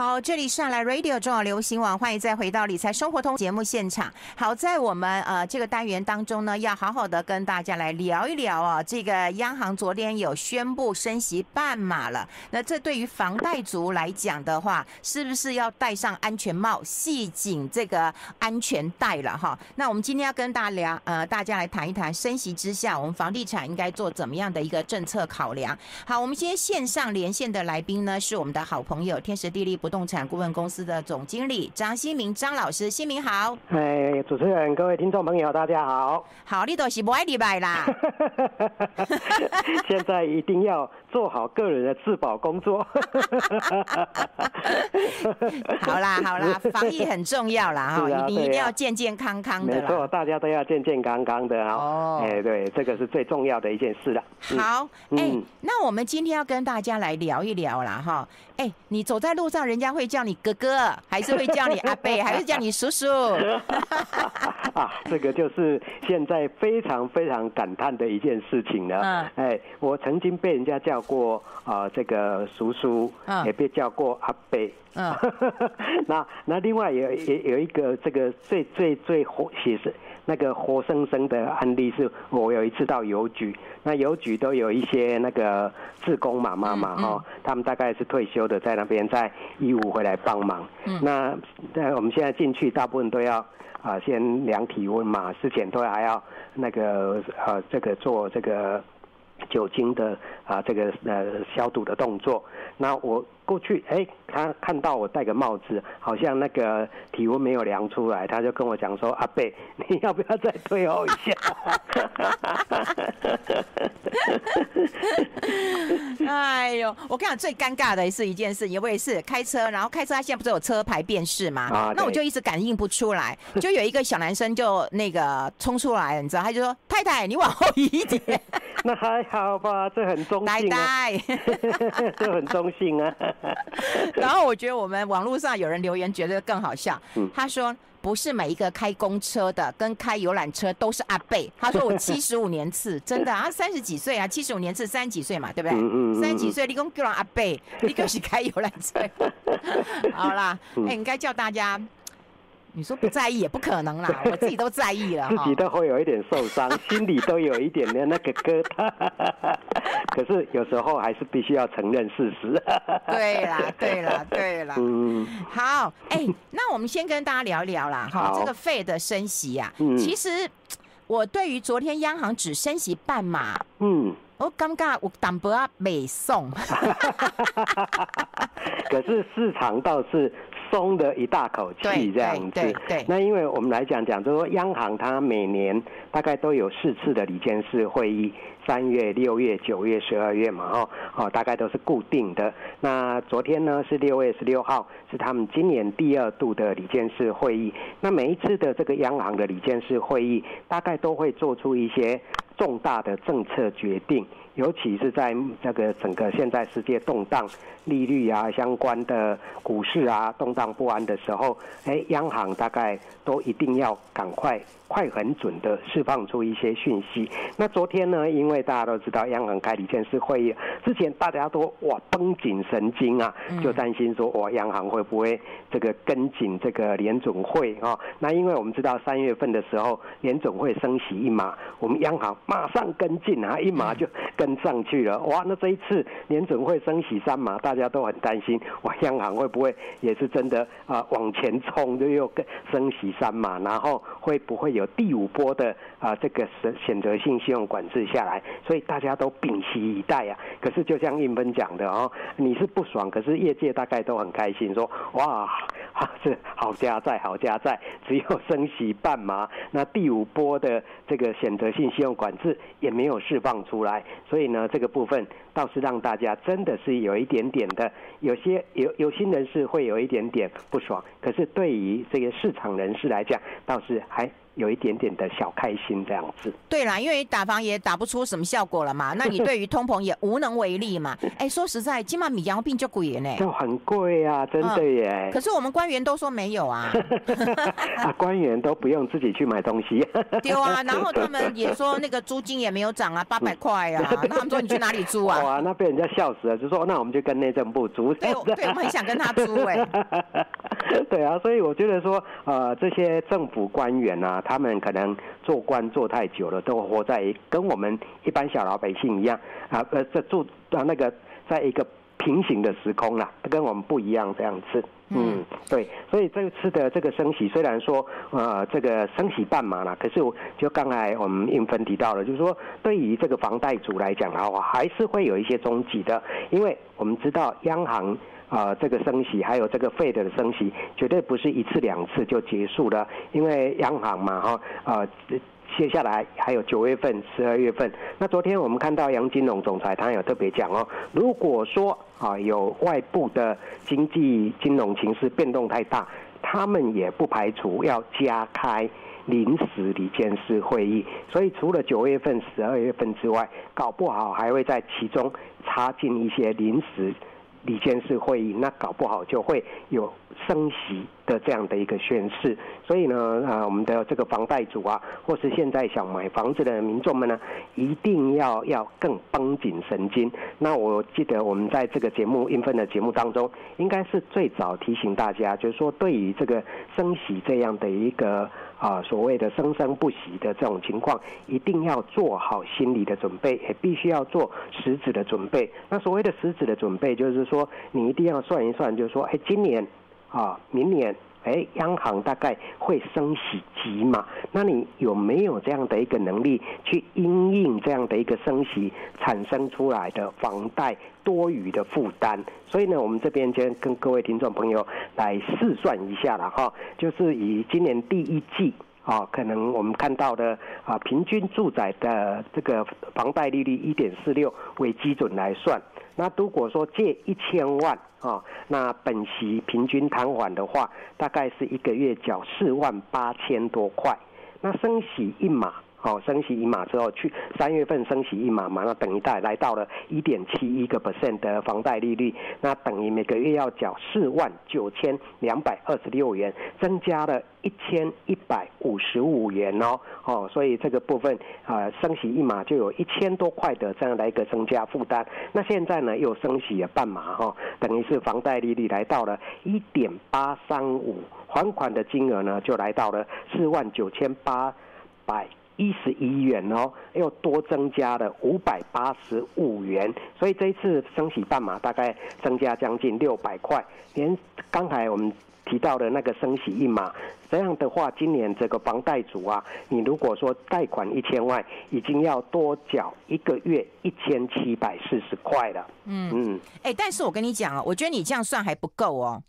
好，这里是来 Radio 中广流行网，欢迎再回到理财生活通节目现场。好，在我们呃这个单元当中呢，要好好的跟大家来聊一聊啊，这个央行昨天有宣布升息半码了。那这对于房贷族来讲的话，是不是要戴上安全帽，系紧这个安全带了哈？那我们今天要跟大家聊，呃，大家来谈一谈升息之下，我们房地产应该做怎么样的一个政策考量。好，我们今天线上连线的来宾呢，是我们的好朋友天时地利。不动产顾问公司的总经理张新明张老师，新明好。哎，主持人，各位听众朋友，大家好。好，你都是不爱礼拜啦。现在一定要做好个人的自保工作。好啦，好啦，防疫很重要啦哈，啊、你一定要健健康康的。没错，大家都要健健康康的哈。哦。哎，对，这个是最重要的一件事了。好，哎，那我们今天要跟大家来聊一聊啦哈。哎，你走在路上。人家会叫你哥哥，还是会叫你阿贝，还是叫你叔叔？啊，这个就是现在非常非常感叹的一件事情了。嗯，哎，我曾经被人家叫过啊、呃，这个叔叔，嗯、也被叫过阿贝。嗯，那那另外有也有一个这个最最最活写实那个活生生的案例，是我有一次到邮局，那邮局都有一些那个志工妈妈嘛，哈、嗯嗯，他们大概是退休的，在那边在义务回来帮忙。嗯，那在我们现在进去，大部分都要啊先量体温嘛，之前都还要那个呃这个做这个。酒精的啊，这个呃消毒的动作。那我过去，哎，他看到我戴个帽子，好像那个体温没有量出来，他就跟我讲说：“阿贝，你要不要再退后一下？” 哎呦，我跟你讲，最尴尬的是一件事，因为是开车，然后开车他现在不是有车牌辨识吗？啊，那我就一直感应不出来，就有一个小男生就那个冲出来，你知道，他就说：“太太，你往后移一点。”那还好吧，这很中性啊，这很中性啊。然后我觉得我们网络上有人留言觉得更好笑，他说不是每一个开公车的跟开游览车都是阿贝。他说我七十五年次，真的啊，三十几岁啊，七十五年次三十几岁嘛，对不对？三十几岁你讲叫人阿贝，你就是开游览车。好啦，哎，应该叫大家。你说不在意也不可能啦，我自己都在意了，自己都会有一点受伤，心里都有一点的那个疙瘩。可是有时候还是必须要承认事实。对啦，对啦，对啦。嗯，好，哎、欸，那我们先跟大家聊一聊啦，哈，这个 Fed 的升息呀、啊，嗯、其实我对于昨天央行只升息半码，嗯，我尴尬，我淡薄啊美送。可是市场倒是。松的一大口气，这样子。对，对，对。那因为我们来讲讲，就是说央行它每年大概都有四次的理监事会议，三月、六月、九月、十二月嘛，哦哦，大概都是固定的。那昨天呢是六月十六号，是他们今年第二度的理监事会议。那每一次的这个央行的理监事会议，大概都会做出一些重大的政策决定。尤其是在这个整个现在世界动荡、利率啊相关的股市啊动荡不安的时候，哎，央行大概都一定要赶快。快很准的释放出一些讯息。那昨天呢，因为大家都知道央行开理监事会议之前，大家都哇绷紧神经啊，就担心说哇央行会不会这个跟紧这个联准会啊？那因为我们知道三月份的时候联准会升息一码，我们央行马上跟进啊，一码就跟上去了。哇，那这一次联准会升息三码，大家都很担心哇央行会不会也是真的啊往前冲，就又跟升息三码，然后会不会有？第五波的啊，这个选选择性信用管制下来，所以大家都屏息以待啊。可是就像韵芬讲的哦，你是不爽，可是业界大概都很开心，说哇，这好加在好加在，只有升息半码，那第五波的这个选择性信用管制也没有释放出来，所以呢，这个部分倒是让大家真的是有一点点的，有些有有心人士会有一点点不爽，可是对于这个市场人士来讲，倒是还。有一点点的小开心这样子。对啦，因为打房也打不出什么效果了嘛，那你对于通膨也无能为力嘛。哎、欸，说实在，今晚米养病就贵呢，就 很贵啊，真的耶、嗯。可是我们官员都说没有啊。啊，官员都不用自己去买东西。对啊，然后他们也说那个租金也没有涨啊，八百块啊。那他们说你去哪里租啊？哇，那被人家笑死了，就说那我们就跟内政部租。对，对，我们很想跟他租哎。对啊，所以我觉得说，呃，这些政府官员啊，他们可能做官做太久了，都活在跟我们一般小老百姓一样啊，呃，这住啊那个在一个平行的时空啦，跟我们不一样这样子。嗯，对，所以这次的这个升息，虽然说呃这个升息半码了，可是我就刚才我们韵芬提到了，就是说对于这个房贷族来讲的话，还是会有一些冲击的，因为我们知道央行。呃，这个升息还有这个费的升息，绝对不是一次两次就结束了，因为央行嘛，哈，呃，接下来还有九月份、十二月份。那昨天我们看到杨金龙总裁他有特别讲哦，如果说啊有外部的经济金融情势变动太大，他们也不排除要加开临时理监事会议。所以除了九月份、十二月份之外，搞不好还会在其中插进一些临时。李监事会议，那搞不好就会有升息的这样的一个宣示。所以呢，啊，我们的这个房贷族啊，或是现在想买房子的民众们呢，一定要要更绷紧神经。那我记得我们在这个节目韵芬的节目当中，应该是最早提醒大家，就是说对于这个升息这样的一个。啊，所谓的生生不息的这种情况，一定要做好心理的准备，也必须要做实质的准备。那所谓的实质的准备，就是说你一定要算一算，就是说，哎，今年啊，明年。哎，央行大概会升息几码？那你有没有这样的一个能力去因应这样的一个升息产生出来的房贷多余的负担？所以呢，我们这边先跟各位听众朋友来试算一下了哈，就是以今年第一季啊，可能我们看到的啊，平均住宅的这个房贷利率一点四六为基准来算。那如果说借一千万啊，那本息平均摊还的话，大概是一个月缴四万八千多块。那升息一码。好，升息一码之后，去三月份升息一码嘛，那等于带来到了一点七一个 percent 的房贷利率，那等于每个月要缴四万九千两百二十六元，增加了一千一百五十五元哦，哦，所以这个部分啊，升息一码就有一千多块的这样的一个增加负担。那现在呢，又升息了半码哈，等于是房贷利率来到了一点八三五，还款的金额呢就来到了四万九千八百。一十一元哦，又多增加了五百八十五元，所以这一次升息半码大概增加将近六百块。连刚才我们提到的那个升息一码，这样的话，今年这个房贷族啊，你如果说贷款一千万，已经要多缴一个月一千七百四十块了。嗯嗯，哎、欸，但是我跟你讲啊，我觉得你这样算还不够哦。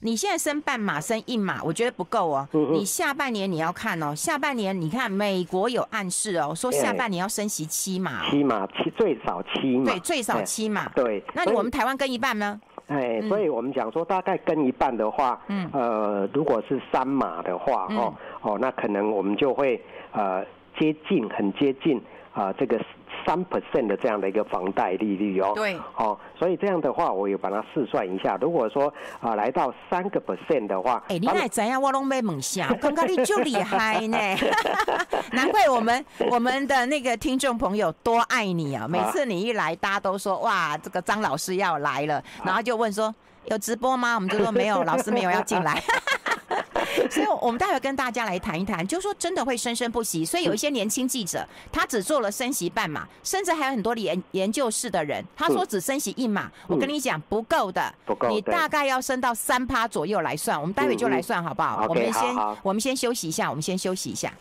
你现在升半码，升一码，我觉得不够哦。你下半年你要看哦，下半年你看美国有暗示哦，说下半年要升息七码，七码七最少七码，对，最少七码。对，那我们台湾跟一半呢？哎，所以我们讲说大概跟一半的话，嗯，呃，如果是三码的话，哦哦，那可能我们就会呃接近，很接近啊，这个。三 percent 的这样的一个房贷利率哦，对，哦，所以这样的话，我有把它试算一下。如果说啊、呃，来到三个 percent 的话，哎、欸，你来怎样？我拢没梦想，刚刚你就厉害呢，难怪我们我们的那个听众朋友多爱你啊！每次你一来，大家都说哇，这个张老师要来了，然后就问说有直播吗？我们就说没有，老师没有要进来。所以，我们待会跟大家来谈一谈，就是说真的会生生不息。所以有一些年轻记者，他只做了升息半码，甚至还有很多研研究室的人，他说只升息一码。我跟你讲，不够的，不够，你大概要升到三趴左右来算。我们待会就来算好不好？我们先，我们先休息一下，我们先休息一下。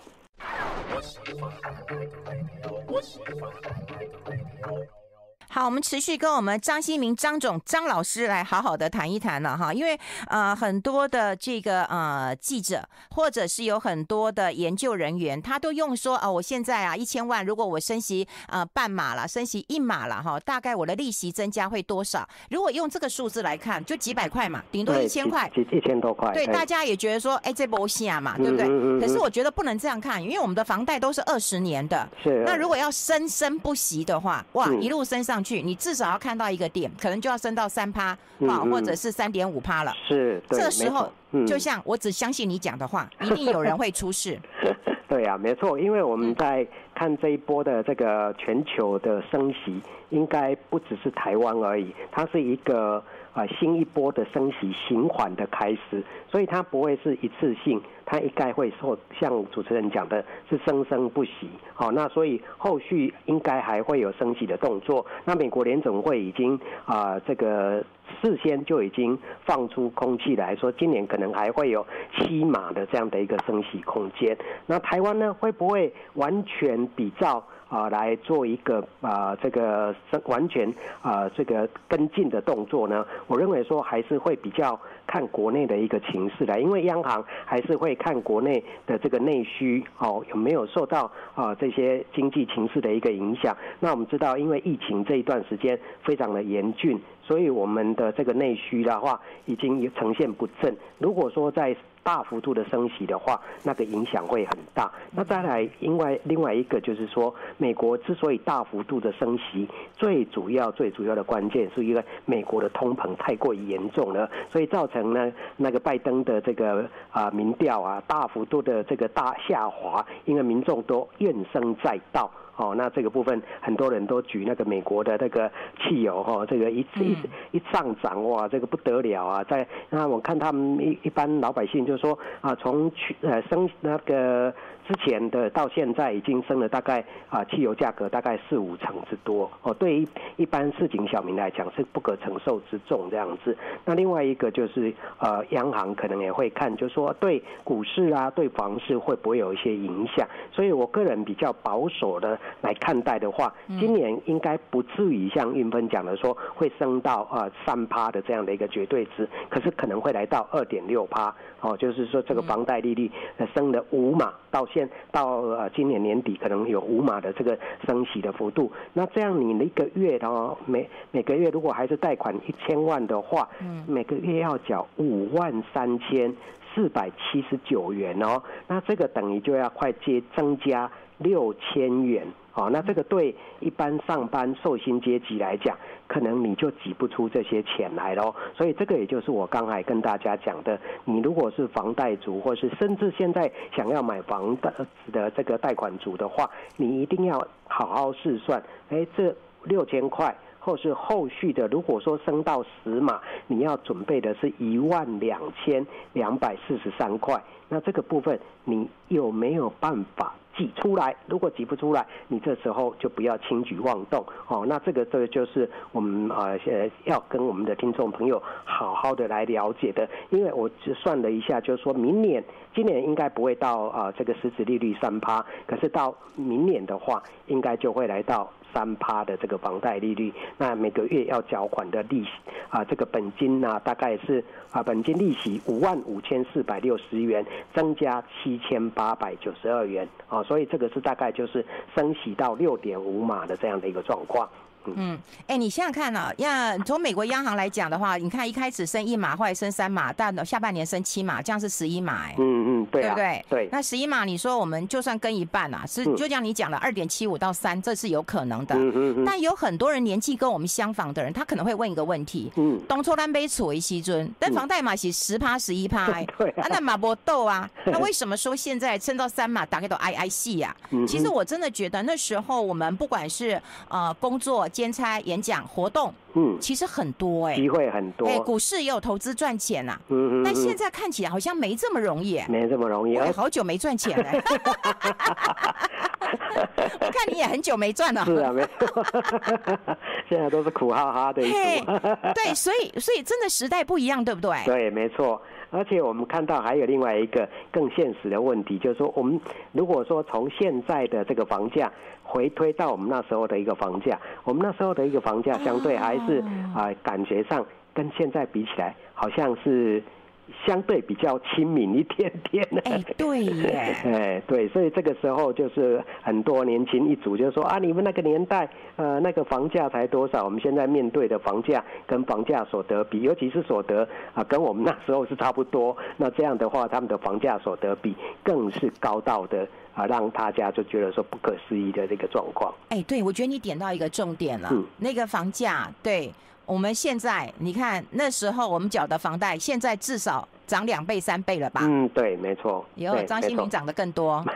好，我们持续跟我们张新明张总张老师来好好的谈一谈了哈，因为呃很多的这个呃记者或者是有很多的研究人员，他都用说啊、呃，我现在啊一千万，如果我升息呃半码了，升息一码了哈，大概我的利息增加会多少？如果用这个数字来看，就几百块嘛，顶多一千块，一千多块。对，大家也觉得说，哎，这不行啊嘛，对不对？嗯嗯嗯、可是我觉得不能这样看，因为我们的房贷都是二十年的，是。那如果要生生不息的话，哇，一路升上去，你至少要看到一个点，可能就要升到三趴啊，或者是三点五趴了。是，这时候、嗯、就像我只相信你讲的话，一定有人会出事。对啊，没错，因为我们在看这一波的这个全球的升息，应该不只是台湾而已，它是一个啊新一波的升息循环的开始，所以它不会是一次性。它应该会受像主持人讲的，是生生不息。好，那所以后续应该还会有升息的动作。那美国联总会已经啊，这个事先就已经放出空气来说，今年可能还会有七码的这样的一个升息空间。那台湾呢，会不会完全比照？啊，来做一个啊，这个完全啊，这个跟进的动作呢？我认为说还是会比较看国内的一个情势的，因为央行还是会看国内的这个内需哦，有没有受到啊这些经济情势的一个影响。那我们知道，因为疫情这一段时间非常的严峻，所以我们的这个内需的话已经呈现不振。如果说在大幅度的升息的话，那个影响会很大。那再来，另外另外一个就是说，美国之所以大幅度的升息，最主要最主要的关键是因为美国的通膨太过于严重了，所以造成呢那个拜登的这个啊民调啊大幅度的这个大下滑，因为民众都怨声载道。哦，那这个部分很多人都举那个美国的那个汽油哈，这个一一一上涨哇，这个不得了啊！在那我看他们一一般老百姓就说啊，从去呃升那个。之前的到现在已经升了大概啊，汽油价格大概四五成之多哦，对于一般市井小民来讲是不可承受之重这样子。那另外一个就是呃，央行可能也会看，就是说对股市啊，对房市会不会有一些影响？所以我个人比较保守的来看待的话，今年应该不至于像韵芬讲的说会升到呃三趴的这样的一个绝对值，可是可能会来到二点六趴哦，就是说这个房贷利率升了五码到。现到呃今年年底可能有五码的这个升息的幅度，那这样你一个月的话，每每个月如果还是贷款一千万的话，嗯，每个月要缴五万三千四百七十九元哦，那这个等于就要快接增加六千元。好，那这个对一般上班受薪阶级来讲，可能你就挤不出这些钱来喽。所以这个也就是我刚才跟大家讲的，你如果是房贷族，或是甚至现在想要买房的的这个贷款族的话，你一定要好好试算，哎，这六千块，或是后续的，如果说升到十码，你要准备的是一万两千两百四十三块，那这个部分你有没有办法？挤出来，如果挤不出来，你这时候就不要轻举妄动哦。那这个这个就是我们呃要跟我们的听众朋友好好的来了解的，因为我只算了一下，就是说明年今年应该不会到啊这个实质利率三趴，可是到明年的话，应该就会来到。三趴的这个房贷利率，那每个月要缴款的利息啊，这个本金呢、大概是啊，本金利息五万五千四百六十元，增加七千八百九十二元啊，所以这个是大概就是升息到六点五码的这样的一个状况。嗯，哎、欸，你想想看啊，呀，从美国央行来讲的话，你看一开始升一码，后来升三码，但下半年升七码，这样是十一码，哎，嗯嗯，对、啊，对不对？对。那十一码，你说我们就算跟一半啊，是就像你讲的二点七五到三，这是有可能的。嗯嗯嗯。但有很多人年纪跟我们相仿的人，他可能会问一个问题：嗯，东抽单杯处为西尊，但房贷嘛是十趴十一趴，对啊，那马博豆啊，那为什么说现在升到三码，大概都 ii 细呀？其实我真的觉得那时候我们不管是呃工作兼差演讲。活动，嗯，其实很多哎、欸，机会很多，哎、欸，股市也有投资赚钱呐、啊，嗯嗯，但现在看起来好像没这么容易、欸，没这么容易，我好久没赚钱了、欸，我看你也很久没赚了，是啊，没错，现在都是苦哈哈的，对，对，所以所以真的时代不一样，对不对？对，没错。而且我们看到还有另外一个更现实的问题，就是说，我们如果说从现在的这个房价回推到我们那时候的一个房价，我们那时候的一个房价相对还是啊、呃，感觉上跟现在比起来，好像是。相对比较亲民一点点。哎，对耶。哎，对，所以这个时候就是很多年轻一族就说啊，你们那个年代，呃，那个房价才多少？我们现在面对的房价跟房价所得比，尤其是所得啊，跟我们那时候是差不多。那这样的话，他们的房价所得比更是高到的啊，让大家就觉得说不可思议的这个状况。哎，对，我觉得你点到一个重点了。嗯。那个房价，对。我们现在你看那时候我们缴的房贷，现在至少涨两倍三倍了吧？嗯，对，没错。以后张新民涨得更多，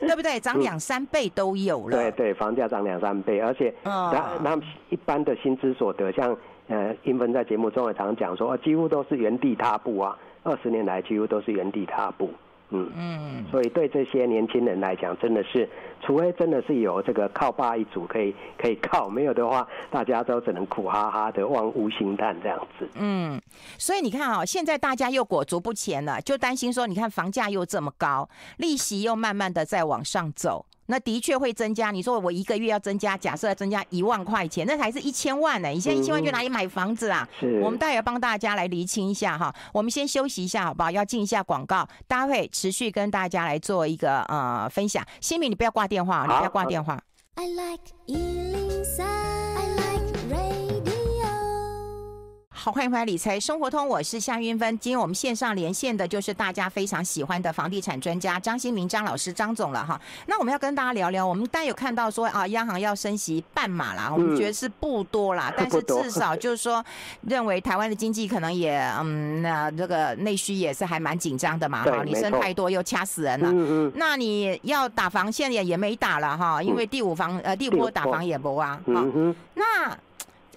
对不对？涨两三倍都有了。对对，房价涨两三倍，而且那那一般的薪资所得，像呃英芬在节目中也常讲说，几乎都是原地踏步啊，二十年来几乎都是原地踏步。嗯嗯，所以对这些年轻人来讲，真的是，除非真的是有这个靠爸一族可以可以靠，没有的话，大家都只能苦哈哈的望无心叹这样子。嗯，所以你看啊，现在大家又裹足不前了，就担心说，你看房价又这么高，利息又慢慢的在往上走。那的确会增加。你说我一个月要增加，假设要增加一万块钱，那才是一千万呢。你现在一千万去哪里买房子啊？是。我们待会帮大家来厘清一下哈。我们先休息一下，好不好？要进一下广告，待会持续跟大家来做一个呃分享。新民，你不要挂电话，你不要挂电话。I like 好，欢迎回来理财生活通，我是夏云芬。今天我们线上连线的就是大家非常喜欢的房地产专家张新民张老师张总了哈。那我们要跟大家聊聊，我们大家有看到说啊，央行要升息半码啦，我们觉得是不多啦，嗯、但是至少就是说，认为台湾的经济可能也嗯，那这个内需也是还蛮紧张的嘛哈。你升太多又掐死人了。嗯嗯。那你要打房，现在也也没打了哈，因为第五房呃第五波打房也不啊。那。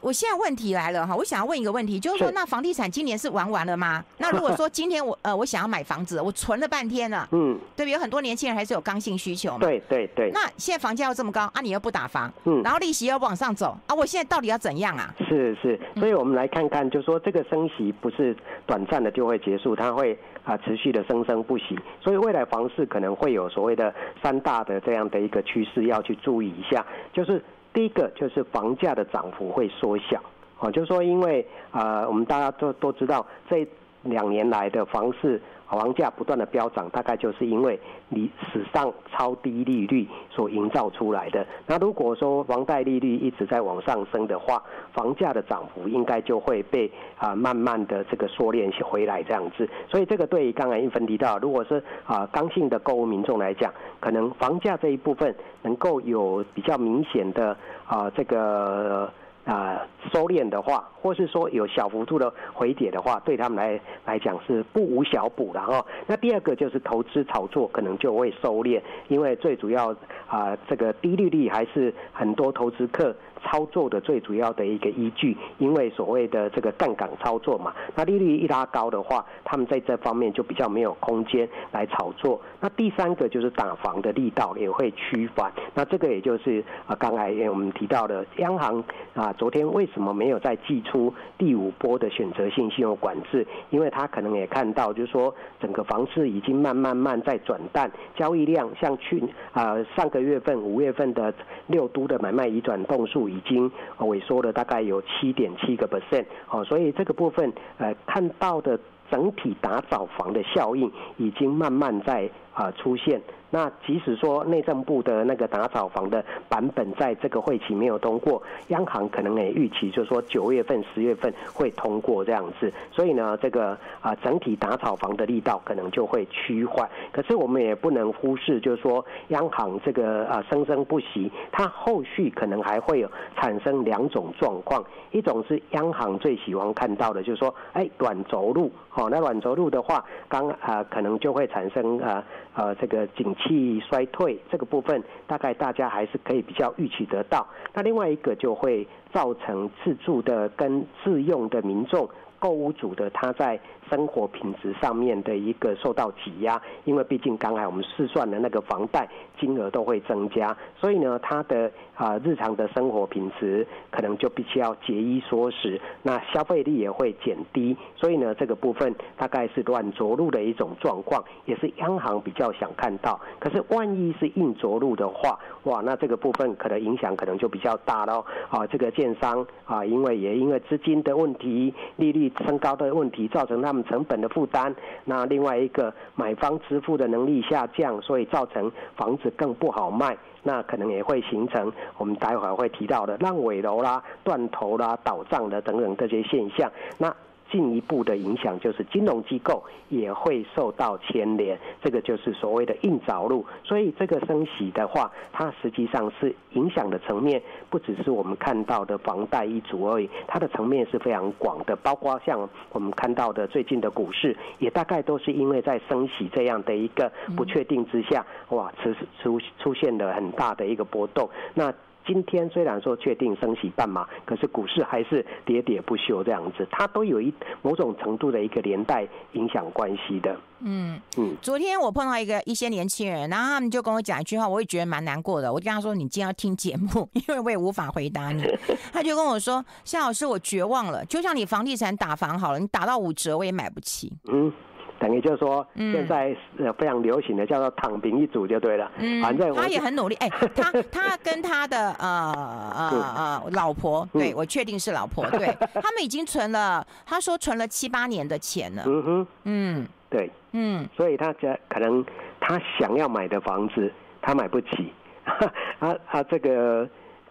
我现在问题来了哈，我想要问一个问题，就是说，那房地产今年是玩完了吗？那如果说今天我呃我想要买房子，我存了半天了，嗯，对不对？有很多年轻人还是有刚性需求嘛。对对对。那现在房价又这么高啊，你又不打房，嗯，然后利息又往上走啊，我现在到底要怎样啊？是是，所以我们来看看，就是说这个升息不是短暂的就会结束，它会啊持续的生生不息，所以未来房市可能会有所谓的三大的这样的一个趋势要去注意一下，就是。第一个就是房价的涨幅会缩小，哦，就是说，因为呃，我们大家都都知道，这两年来的房市。房价不断的飙涨，大概就是因为你史上超低利率所营造出来的。那如果说房贷利率一直在往上升的话，房价的涨幅应该就会被啊慢慢的这个缩敛回来这样子。所以这个对于刚才韵芬提到，如果是啊刚性的购物民众来讲，可能房价这一部分能够有比较明显的啊这个。啊、收敛的话，或是说有小幅度的回跌的话，对他们来来讲是不无小补的哈。那第二个就是投资炒作可能就会收敛，因为最主要啊、这个低利率还是很多投资客。操作的最主要的一个依据，因为所谓的这个杠杆操作嘛，那利率一拉高的话，他们在这方面就比较没有空间来炒作。那第三个就是打房的力道也会趋缓。那这个也就是啊，刚才我们提到的央行啊，昨天为什么没有再祭出第五波的选择性信用管制？因为他可能也看到，就是说整个房市已经慢慢慢在转淡，交易量像去啊上个月份五月份的六都的买卖移转栋数。已经萎缩了大概有七点七个 percent，哦，所以这个部分呃看到的整体打早房的效应已经慢慢在啊出现。那即使说内政部的那个打炒房的版本在这个会期没有通过，央行可能也预期就是说九月份、十月份会通过这样子，所以呢，这个啊整体打炒房的力道可能就会趋缓。可是我们也不能忽视，就是说央行这个啊生生不息，它后续可能还会有产生两种状况，一种是央行最喜欢看到的，就是说哎软着陆，好，那软着陆的话，刚啊可能就会产生啊呃这个景。气衰退这个部分，大概大家还是可以比较预期得到。那另外一个就会造成自住的跟自用的民众购物组的他在生活品质上面的一个受到挤压，因为毕竟刚才我们试算的那个房贷金额都会增加，所以呢，他的啊日常的生活品质可能就必须要节衣缩食，那消费力也会减低，所以呢，这个部分大概是软着陆的一种状况，也是央行比较想看到。可是万一是硬着陆的话，哇，那这个部分可能影响可能就比较大喽。啊，这个建商啊，因为也因为资金的问题、利率升高的问题，造成他们成本的负担。那另外一个买方支付的能力下降，所以造成房子更不好卖。那可能也会形成我们待会会提到的烂尾楼啦、断头啦、倒账的等等这些现象。那进一步的影响就是金融机构也会受到牵连，这个就是所谓的硬着陆。所以这个升息的话，它实际上是影响的层面不只是我们看到的房贷一族而已，它的层面是非常广的，包括像我们看到的最近的股市，也大概都是因为在升息这样的一个不确定之下，哇，出出出现了很大的一个波动。那今天虽然说确定升息半码，可是股市还是喋喋不休这样子，它都有一某种程度的一个连带影响关系的。嗯嗯。昨天我碰到一个一些年轻人，然后他们就跟我讲一句话，我也觉得蛮难过的。我就跟他说：“你今天要听节目，因为我也无法回答你。” 他就跟我说：“夏老师，我绝望了。就像你房地产打房好了，你打到五折，我也买不起。”嗯。等于就是说，现在呃非常流行的叫做躺平一族就对了。嗯，反正他也很努力。哎，他 他跟他的呃呃呃老婆，对我确定是老婆，对 他们已经存了，他说存了七八年的钱了。嗯哼，嗯，对，嗯，所以他这可能他想要买的房子他买不起，啊啊这个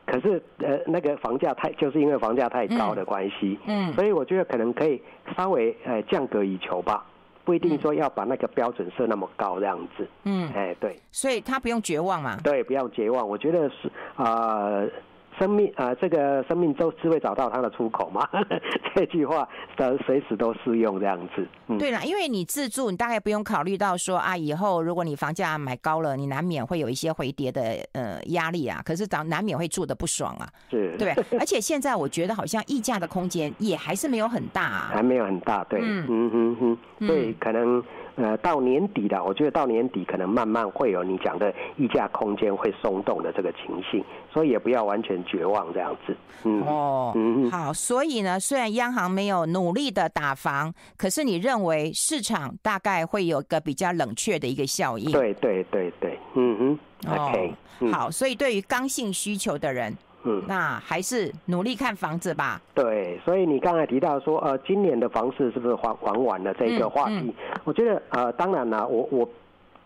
可是呃那个房价太就是因为房价太高的关系，嗯，所以我觉得可能可以稍微呃降格以求吧。不一定说要把那个标准设那么高这样子，嗯，哎，对，所以他不用绝望嘛？对，不要绝望。我觉得是啊。呃生命啊、呃，这个生命都是会找到它的出口嘛？这句话的随时都适用这样子。嗯、对了，因为你自住，你大概不用考虑到说啊，以后如果你房价买高了，你难免会有一些回跌的呃压力啊。可是难难免会住的不爽啊。是，对。而且现在我觉得好像溢价的空间也还是没有很大啊。还没有很大，对。嗯嗯嗯嗯。所以可能。呃，到年底了，我觉得到年底可能慢慢会有你讲的溢价空间会松动的这个情形，所以也不要完全绝望这样子。嗯哦，嗯好，所以呢，虽然央行没有努力的打房，可是你认为市场大概会有个比较冷却的一个效应？对对对对，嗯哼，OK，哦，好，所以对于刚性需求的人。嗯，那还是努力看房子吧。对，所以你刚才提到说，呃，今年的房市是不是还还完了这个话题？嗯嗯、我觉得，呃，当然了，我我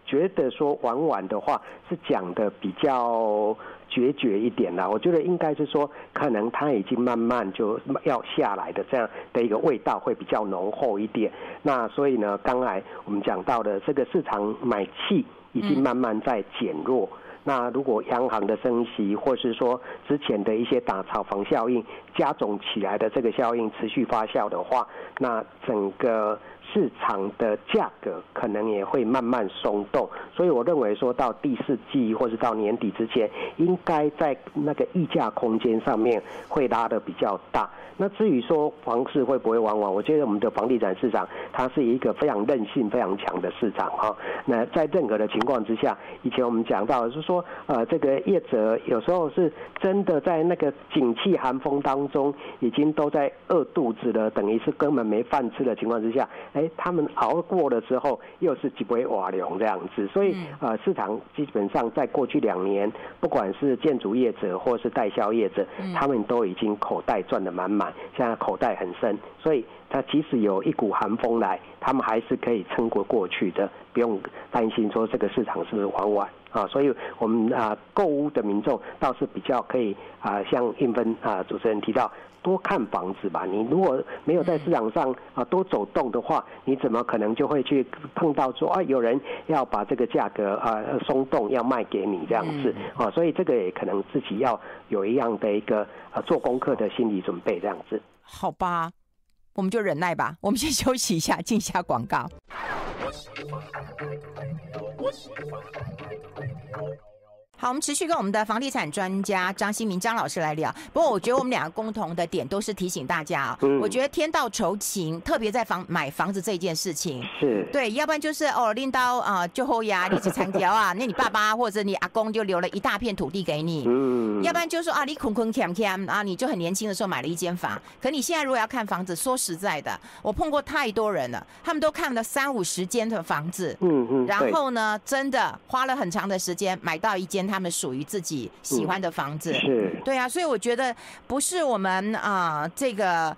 觉得说还完的话是讲的比较决绝一点啦。我觉得应该是说，可能它已经慢慢就要下来的这样的一个味道会比较浓厚一点。那所以呢，刚才我们讲到的这个市场买气已经慢慢在减弱。嗯那如果央行的升息，或是说之前的一些打炒房效应加总起来的这个效应持续发酵的话，那整个市场的价格可能也会慢慢松动。所以我认为说到第四季或是到年底之前，应该在那个溢价空间上面会拉得比较大。那至于说房市会不会玩完，我觉得我们的房地产市场它是一个非常韧性、非常强的市场哈。那在任何的情况之下，以前我们讲到的是说，呃，这个业者有时候是真的在那个景气寒风当中，已经都在饿肚子了，等于是根本没饭吃的情况之下，哎，他们熬过了之后又是几杯瓦龙这样子。所以呃，市场基本上在过去两年，不管是建筑业者或是代销业者，他们都已经口袋赚得满满。现在口袋很深，所以他即使有一股寒风来，他们还是可以撑过过去的，不用担心说这个市场是不是玩完啊。所以我们啊购物的民众倒是比较可以啊，像韵芬啊主持人提到，多看房子吧。你如果没有在市场上啊多走动的话，你怎么可能就会去碰到说啊有人要把这个价格啊松动要卖给你这样子啊？所以这个也可能自己要有一样的一个啊做功课的心理准备这样子。好吧，我们就忍耐吧。我们先休息一下，进一下广告。好，我们持续跟我们的房地产专家张新民张老师来聊。不过，我觉得我们两个共同的点都是提醒大家啊。嗯。我觉得天道酬勤，特别在房买房子这件事情。是。对，要不然就是哦，拎刀啊，就后牙，你是残条啊，那你爸爸或者你阿公就留了一大片土地给你。嗯。要不然就是说啊，你捆捆欠欠啊，你就很年轻的时候买了一间房。可你现在如果要看房子，说实在的，我碰过太多人了，他们都看了三五十间的房子。嗯嗯。然后呢，真的花了很长的时间买到一间。他们属于自己喜欢的房子，嗯、是对啊，所以我觉得不是我们啊、呃，这个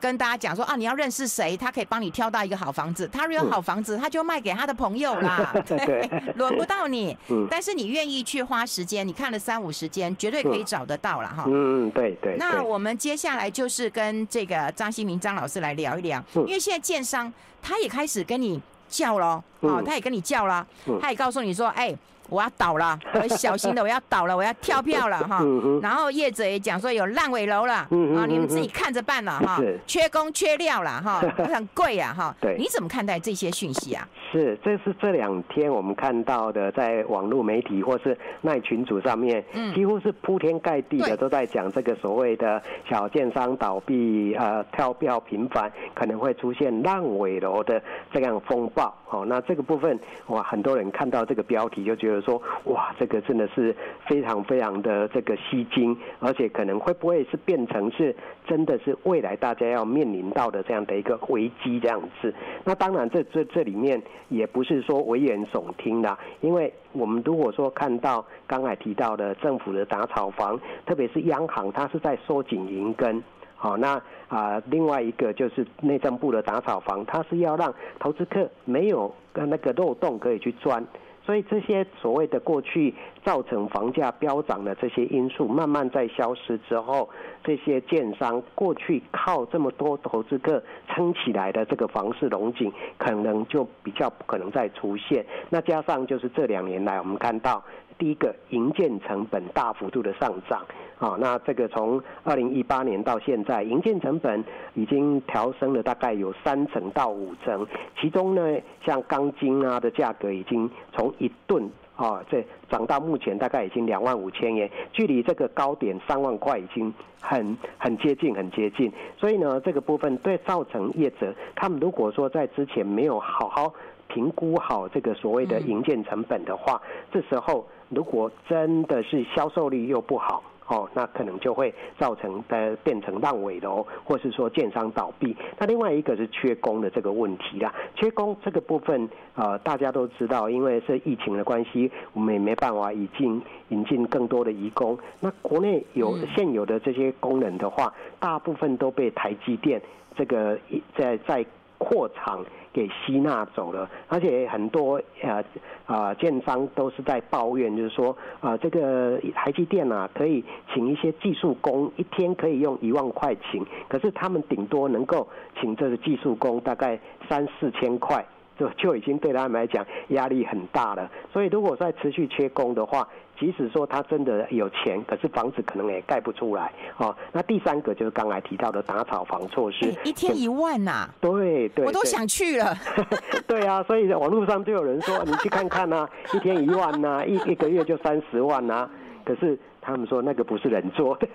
跟大家讲说啊，你要认识谁，他可以帮你挑到一个好房子。他如果有好房子，他就卖给他的朋友啦，对，轮不到你。嗯、但是你愿意去花时间，你看了三五十间，绝对可以找得到了哈。嗯，对对。那我们接下来就是跟这个张新明张老师来聊一聊，因为现在建商他也开始跟你叫了，哦，他也跟你叫了，他也告诉你说，哎。我要倒了，我小心的，我要倒了，我要跳票了哈。然后业者也讲说有烂尾楼了，啊，你们自己看着办了哈。缺工缺料了哈，很贵呀哈。对，你怎么看待这些讯息啊？是，这是这两天我们看到的，在网络媒体或是那群组上面，几乎是铺天盖地的都在讲这个所谓的小建商倒闭，呃，跳票频繁，可能会出现烂尾楼的这样风暴。哦，那这个部分哇，很多人看到这个标题就觉得。说哇，这个真的是非常非常的这个吸睛，而且可能会不会是变成是真的是未来大家要面临到的这样的一个危机这样子？那当然这这这里面也不是说危言耸听的，因为我们如果说看到刚才提到的政府的打炒房，特别是央行，它是在收紧银根。好，那啊，另外一个就是内政部的打炒房，它是要让投资客没有那个漏洞可以去钻。所以这些所谓的过去造成房价飙涨的这些因素，慢慢在消失之后，这些建商过去靠这么多投资客撑起来的这个房市龙井，可能就比较不可能再出现。那加上就是这两年来，我们看到。第一个，营建成本大幅度的上涨，啊，那这个从二零一八年到现在，营建成本已经调升了大概有三成到五成，其中呢，像钢筋啊的价格已经从一吨啊，这涨到目前大概已经两万五千元，距离这个高点三万块已经很很接近，很接近。所以呢，这个部分对造成业者，他们如果说在之前没有好好评估好这个所谓的营建成本的话，这时候。如果真的是销售率又不好，哦，那可能就会造成的变成烂尾楼，或是说建商倒闭。那另外一个是缺工的这个问题啦，缺工这个部分，呃，大家都知道，因为是疫情的关系，我们也没办法引进引进更多的移工。那国内有现有的这些工人的话，大部分都被台积电这个在在扩厂。给吸纳走了，而且很多呃啊建商都是在抱怨，就是说啊这个台积电啊可以请一些技术工，一天可以用一万块请，可是他们顶多能够请这个技术工大概三四千块，就就已经对他们来讲压力很大了。所以如果再持续缺工的话，即使说他真的有钱，可是房子可能也盖不出来哦。那第三个就是刚才提到的打草房措施，一天一万呐、啊，对对，我都想去了。对啊，所以网络上就有人说，你去看看呐、啊，一天一万呐、啊，一一个月就三十万呐、啊，可是。他们说那个不是人做的，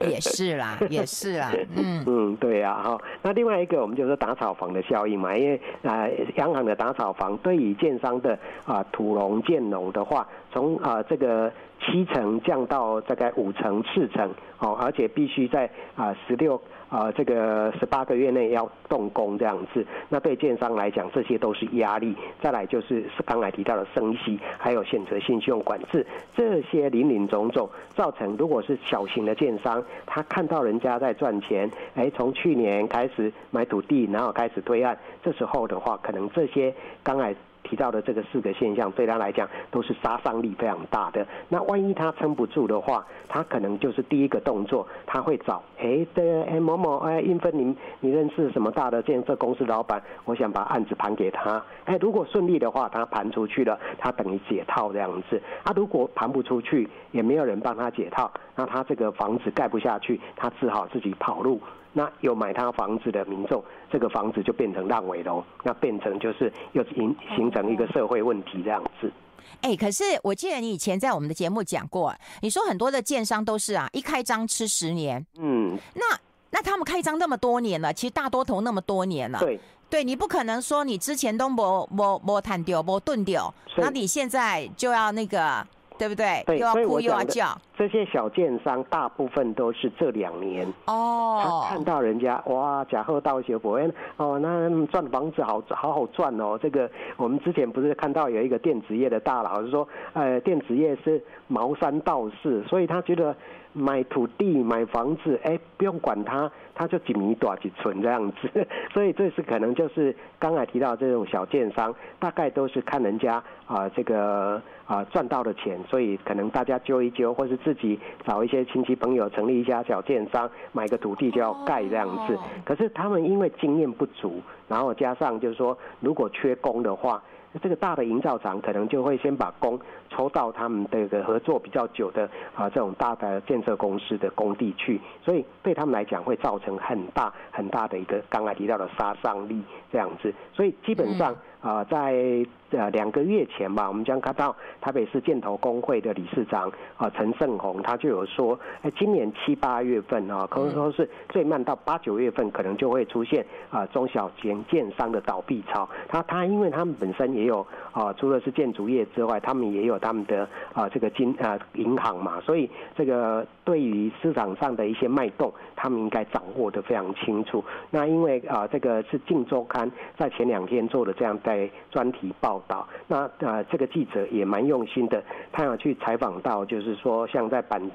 也是啦，也是啦，嗯嗯，对呀、啊，哈。那另外一个，我们就是打草房的效应嘛，因为啊，央行的打草房对于建商的啊土龙建楼的话，从啊这个七成降到大概五成四成，哦，而且必须在啊十六。啊，这个十八个月内要动工这样子，那对建商来讲，这些都是压力。再来就是刚才提到的升息，还有选择性信用管制，这些林林总总，造成如果是小型的建商，他看到人家在赚钱，哎，从去年开始买土地，然后开始推案，这时候的话，可能这些刚才。提到的这个四个现象，对他来讲都是杀伤力非常大的。那万一他撑不住的话，他可能就是第一个动作，他会找哎，对，哎某某哎，英芬，你你认识什么大的建设公司老板？我想把案子盘给他。哎，如果顺利的话，他盘出去了，他等于解套这样子。啊，如果盘不出去，也没有人帮他解套，那他这个房子盖不下去，他只好自己跑路。那有买他房子的民众，这个房子就变成烂尾楼，那变成就是又形形成一个社会问题这样子。哎、欸，可是我记得你以前在我们的节目讲过，你说很多的建商都是啊，一开张吃十年。嗯，那那他们开张那么多年了，其实大多头那么多年了。对，对你不可能说你之前都没没没谈掉，没炖掉，那你现在就要那个。对不对？对，又要哭又要叫。这些小建商大部分都是这两年哦，他看到人家哇，假贺道学博哦，那赚房子好好好赚哦。这个我们之前不是看到有一个电子业的大佬，就是说，呃，电子业是茅山道士，所以他觉得买土地买房子，哎，不用管他，他就几米多几寸这样子。所以这是可能就是刚才提到这种小建商，大概都是看人家啊、呃、这个。啊，赚到的钱，所以可能大家揪一揪，或是自己找一些亲戚朋友成立一家小建商，买个土地就要盖这样子。可是他们因为经验不足，然后加上就是说，如果缺工的话，这个大的营造厂可能就会先把工抽到他们这个合作比较久的啊这种大的建设公司的工地去，所以对他们来讲会造成很大很大的一个刚才提到的杀伤力这样子。所以基本上啊在。呃，两个月前吧，我们将看到台北市建投工会的理事长啊陈胜宏，他就有说，哎，今年七八月份啊，可能说是最慢到八九月份，可能就会出现啊中小型建商的倒闭潮。他他因为他们本身也有啊，除了是建筑业之外，他们也有他们的啊这个金啊银行嘛，所以这个对于市场上的一些脉动，他们应该掌握的非常清楚。那因为啊这个是《镜周刊》在前两天做的这样在专题报。那呃，这个记者也蛮用心的，他要去采访到，就是说，像在板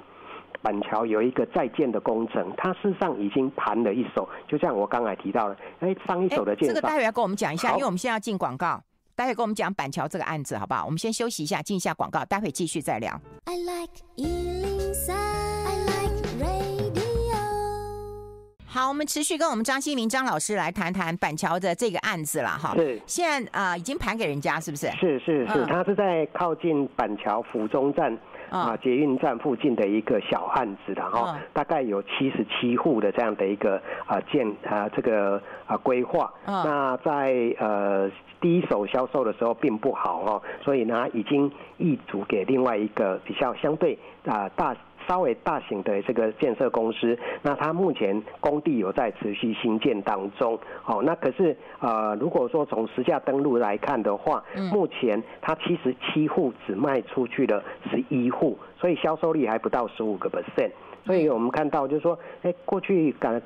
板桥有一个在建的工程，他事实上已经盘了一手，就像我刚才提到的，哎，上一手的建。这个待会要跟我们讲一下，因为我们现在要进广告，待会跟我们讲板桥这个案子，好不好？我们先休息一下，进一下广告，待会继续再聊。I like 好，我们持续跟我们张新民张老师来谈谈板桥的这个案子了哈。是，现在啊、呃、已经盘给人家，是不是？是是是，他、嗯、是在靠近板桥府中站啊、嗯、捷运站附近的一个小案子的哈，嗯、大概有七十七户的这样的一个啊建啊这个啊规划。嗯、那在呃第一手销售的时候并不好哦，所以呢已经易主给另外一个比较相对啊大。稍微大型的这个建设公司，那它目前工地有在持续兴建当中。好，那可是呃，如果说从实价登录来看的话，目前它七十七户只卖出去了十一户，所以销售率还不到十五个 percent。所以我们看到，就是说，哎，过去感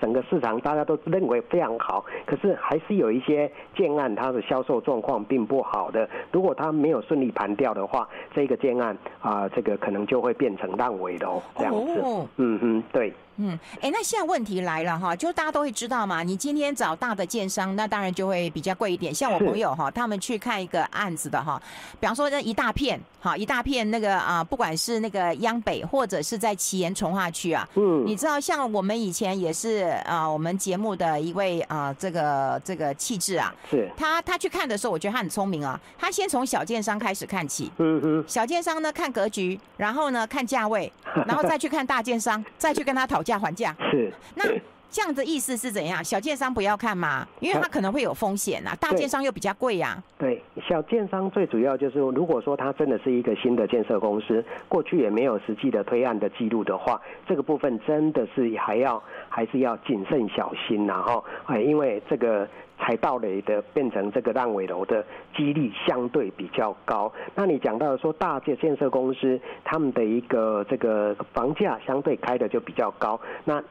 整个市场大家都认为非常好，可是还是有一些建案它的销售状况并不好的。如果它没有顺利盘掉的话，这个建案啊、呃，这个可能就会变成烂尾楼这样子。哦、嗯嗯，对。嗯，哎，那现在问题来了哈，就大家都会知道嘛，你今天找大的建商，那当然就会比较贵一点。像我朋友哈，他们去看一个案子的哈，比方说这一大片，哈，一大片那个啊，不管是那个央北或者是在奇岩从化区啊，嗯，你知道像我们以前也是啊，我们节目的一位啊，这个这个气质啊，是，他他去看的时候，我觉得他很聪明啊，他先从小建商开始看起，嗯嗯，小建商呢看格局，然后呢看价位，然后再去看大建商，再去跟他讨价。价还价。是，那这样的意思是怎样？小建商不要看嘛？因为他可能会有风险啊。大建商又比较贵呀。对，小建商最主要就是，如果说他真的是一个新的建设公司，过去也没有实际的推案的记录的话，这个部分真的是还要还是要谨慎小心，然后哎，因为这个踩到雷的变成这个烂尾楼的几率相对比较高。那你讲到说大建建设公司他们的一个这个房价相对开的就比较高，那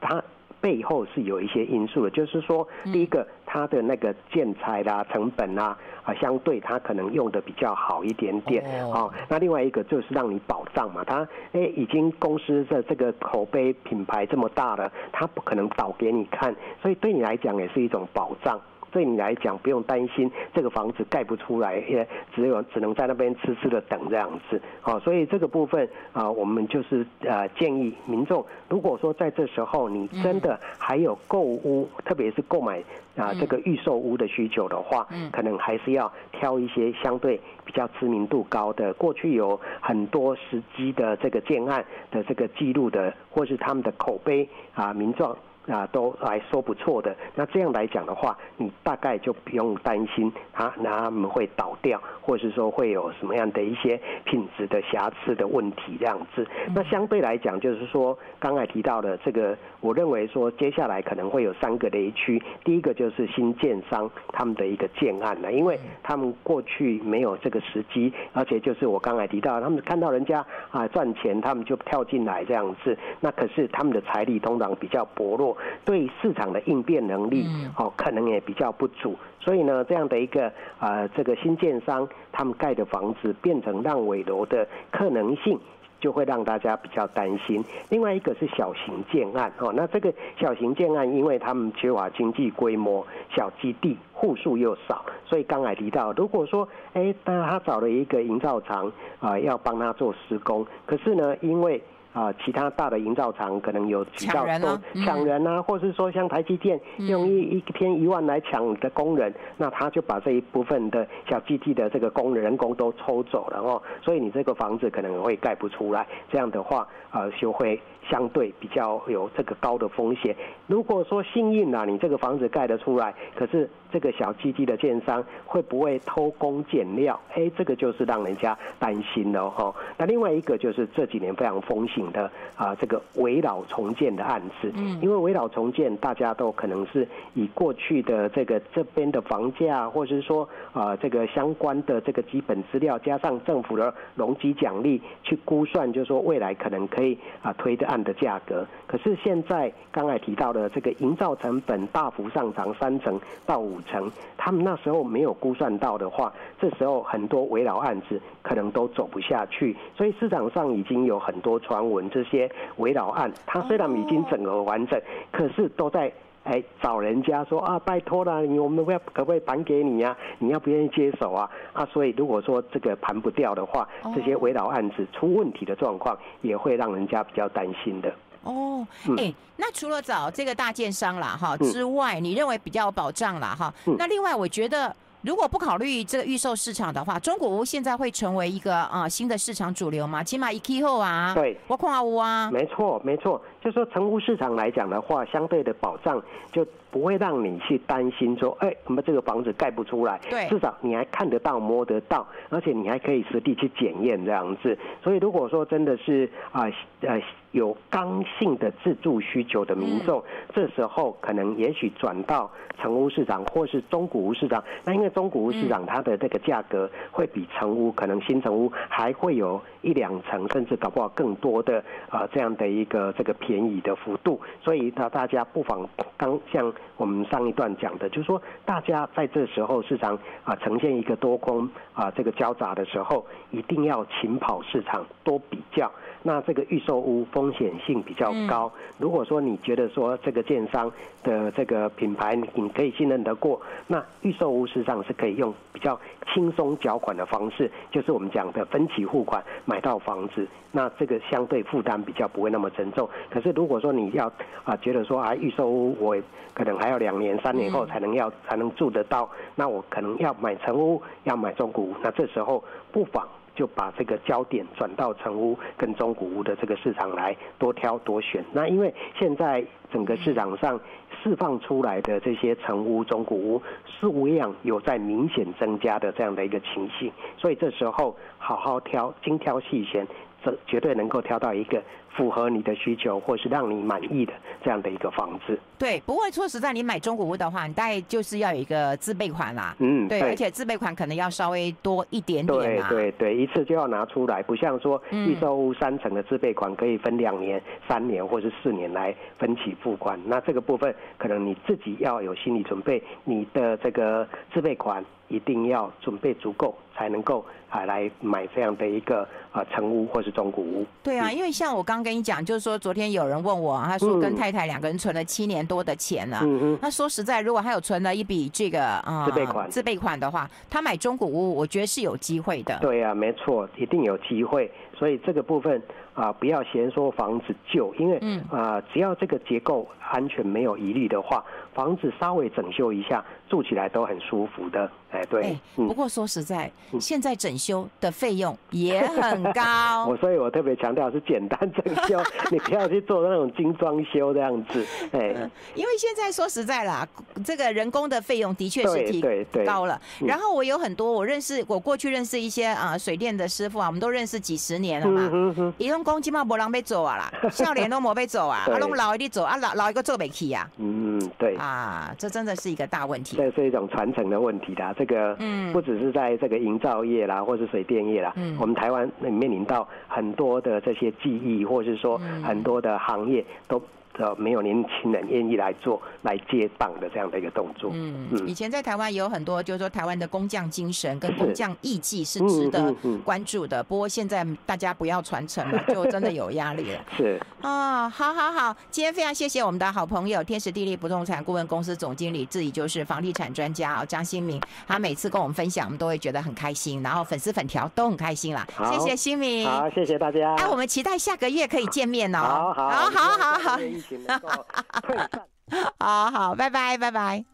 他。背后是有一些因素的，就是说，第一个，它的那个建材啦、成本啦，啊，相对它可能用的比较好一点点，哦。那另外一个就是让你保障嘛，它哎已经公司的这个口碑品牌这么大了，它不可能倒给你看，所以对你来讲也是一种保障。对你来讲，不用担心这个房子盖不出来，也只有只能在那边痴痴的等这样子。好，所以这个部分啊，我们就是呃建议民众，如果说在这时候你真的还有购屋，特别是购买啊这个预售屋的需求的话，可能还是要挑一些相对比较知名度高的，过去有很多时机的这个建案的这个记录的，或是他们的口碑啊民众。啊都来说不错的。那这样来讲的话，你大概就不用担心啊，那他们会倒掉，或是说会有什么样的一些品质的瑕疵的问题这样子。那相对来讲，就是说刚才提到的这个，我认为说接下来可能会有三个雷区。第一个就是新建商他们的一个建案了，因为他们过去没有这个时机，而且就是我刚才提到，他们看到人家啊赚钱，他们就跳进来这样子。那可是他们的财力通常比较薄弱，对市场的应变能力哦可能也比较不足。所以呢，这样的一个呃这个新建商他们盖的房子变成烂尾楼的可能性。就会让大家比较担心。另外一个是小型建案哦，那这个小型建案，因为他们缺乏经济规模、小基地、户数又少，所以刚才提到，如果说哎，那他找了一个营造厂啊，要帮他做施工，可是呢，因为啊，其他大的营造厂可能有渠道说抢人啊，或是说像台积电用一一天一万来抢的工人，那他就把这一部分的小基地的这个工人人工都抽走了哦，所以你这个房子可能会盖不出来。这样的话，呃，就会相对比较有这个高的风险。如果说幸运啊，你这个房子盖得出来，可是这个小基地的建商会不会偷工减料？哎，这个就是让人家担心了哈。那另外一个就是这几年非常风行。的啊，这个围绕重建的案子，嗯，因为围绕重建，大家都可能是以过去的这个这边的房价，或者是说啊，这个相关的这个基本资料，加上政府的容积奖励去估算，就是说未来可能可以啊推的案的价格。可是现在刚才提到的这个营造成本大幅上涨三成到五成，他们那时候没有估算到的话，这时候很多围老案子可能都走不下去。所以市场上已经有很多传闻。这些围老案，他虽然已经整合完整，可是都在哎找人家说啊，拜托了，你我们要可不可以盘给你呀？你要不愿意接手啊？啊，所以如果说这个盘不掉的话，这些围老案子出问题的状况，也会让人家比较担心的。哦，哎，那除了找这个大建商啦哈之外，你认为比较有保障啦哈？那另外我觉得。如果不考虑这个预售市场的话，中古屋现在会成为一个啊新的市场主流吗？起码一期后啊，对，我看屋啊，没错没错，就说成屋市场来讲的话，相对的保障就不会让你去担心说，哎，我们这个房子盖不出来，对，至少你还看得到摸得到，而且你还可以实地去检验这样子。所以如果说真的是啊呃有刚性的自住需求的民众，嗯、这时候可能也许转到成屋市场或是中古屋市场，那因为中古屋市场它的这个价格会比成屋可能新成屋还会有一两成，甚至搞不好更多的啊这样的一个这个便宜的幅度，所以呢大家不妨刚像我们上一段讲的，就是说大家在这时候市场啊呈现一个多空啊这个交杂的时候，一定要勤跑市场多比较。那这个预售屋风险性比较高，如果说你觉得说这个建商的这个品牌你可以信任得过，那预售屋实际上是可以用比较轻松缴款的方式，就是我们讲的分期付款买到房子，那这个相对负担比较不会那么沉重。可是如果说你要啊觉得说啊预售屋我可能还要两年三年后才能要才能住得到，那我可能要买成屋要买中古屋，那这时候不妨。就把这个焦点转到成屋跟中古屋的这个市场来多挑多选。那因为现在整个市场上释放出来的这些成屋、中古屋数量有在明显增加的这样的一个情形，所以这时候好好挑，精挑细选。这绝对能够挑到一个符合你的需求，或是让你满意的这样的一个房子。对，不过说实在，你买中古屋的话，你大概就是要有一个自备款啦。嗯，对，对，而且自备款可能要稍微多一点点。对对对，一次就要拿出来，不像说预售屋三成的自备款可以分两年、三年或是四年来分期付款。那这个部分可能你自己要有心理准备，你的这个自备款一定要准备足够。才能够啊来买这样的一个啊成屋或是中古屋。对啊，因为像我刚跟你讲，就是说昨天有人问我，他说跟太太两个人存了七年多的钱了。嗯嗯。那说实在，如果他有存了一笔这个啊自备款自备款的话，他买中古屋，我觉得是有机会的。对啊，没错，一定有机会。所以这个部分啊，不要嫌说房子旧，因为啊，只要这个结构安全没有疑虑的话，房子稍微整修一下，住起来都很舒服的。哎，对。哎，不过说实在，现在整修的费用也很高。我所以，我特别强调是简单整修，你不要去做那种精装修这样子。哎，因为现在说实在啦，这个人工的费用的确是提高了。然后我有很多我认识，我过去认识一些啊水电的师傅啊，我们都认识几十年了嘛。移动工起码没人要走啊啦，少年都没被走啊，啊，拢老一点走啊，老老一个做不起啊。嗯，对。啊，这真的是一个大问题。这是一种传承的问题的。这个，嗯，不只是在这个营造业啦，或是水电业啦，嗯，我们台湾面临到很多的这些技艺，或是说很多的行业都。呃，没有年轻人愿意来做来接棒的这样的一个动作。嗯嗯，以前在台湾也有很多，就是说台湾的工匠精神跟工匠艺技是值得关注的。不过现在大家不要传承了，就真的有压力了。是啊，好好好，今天非常谢谢我们的好朋友天时地利不动产顾问公司总经理，自己就是房地产专家啊，张新明。他每次跟我们分享，我们都会觉得很开心，然后粉丝粉条都很开心啦。谢谢新明，好，谢谢大家。哎，我们期待下个月可以见面哦。好好好好好好。好好，拜拜，拜拜。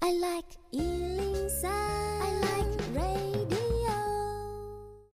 I like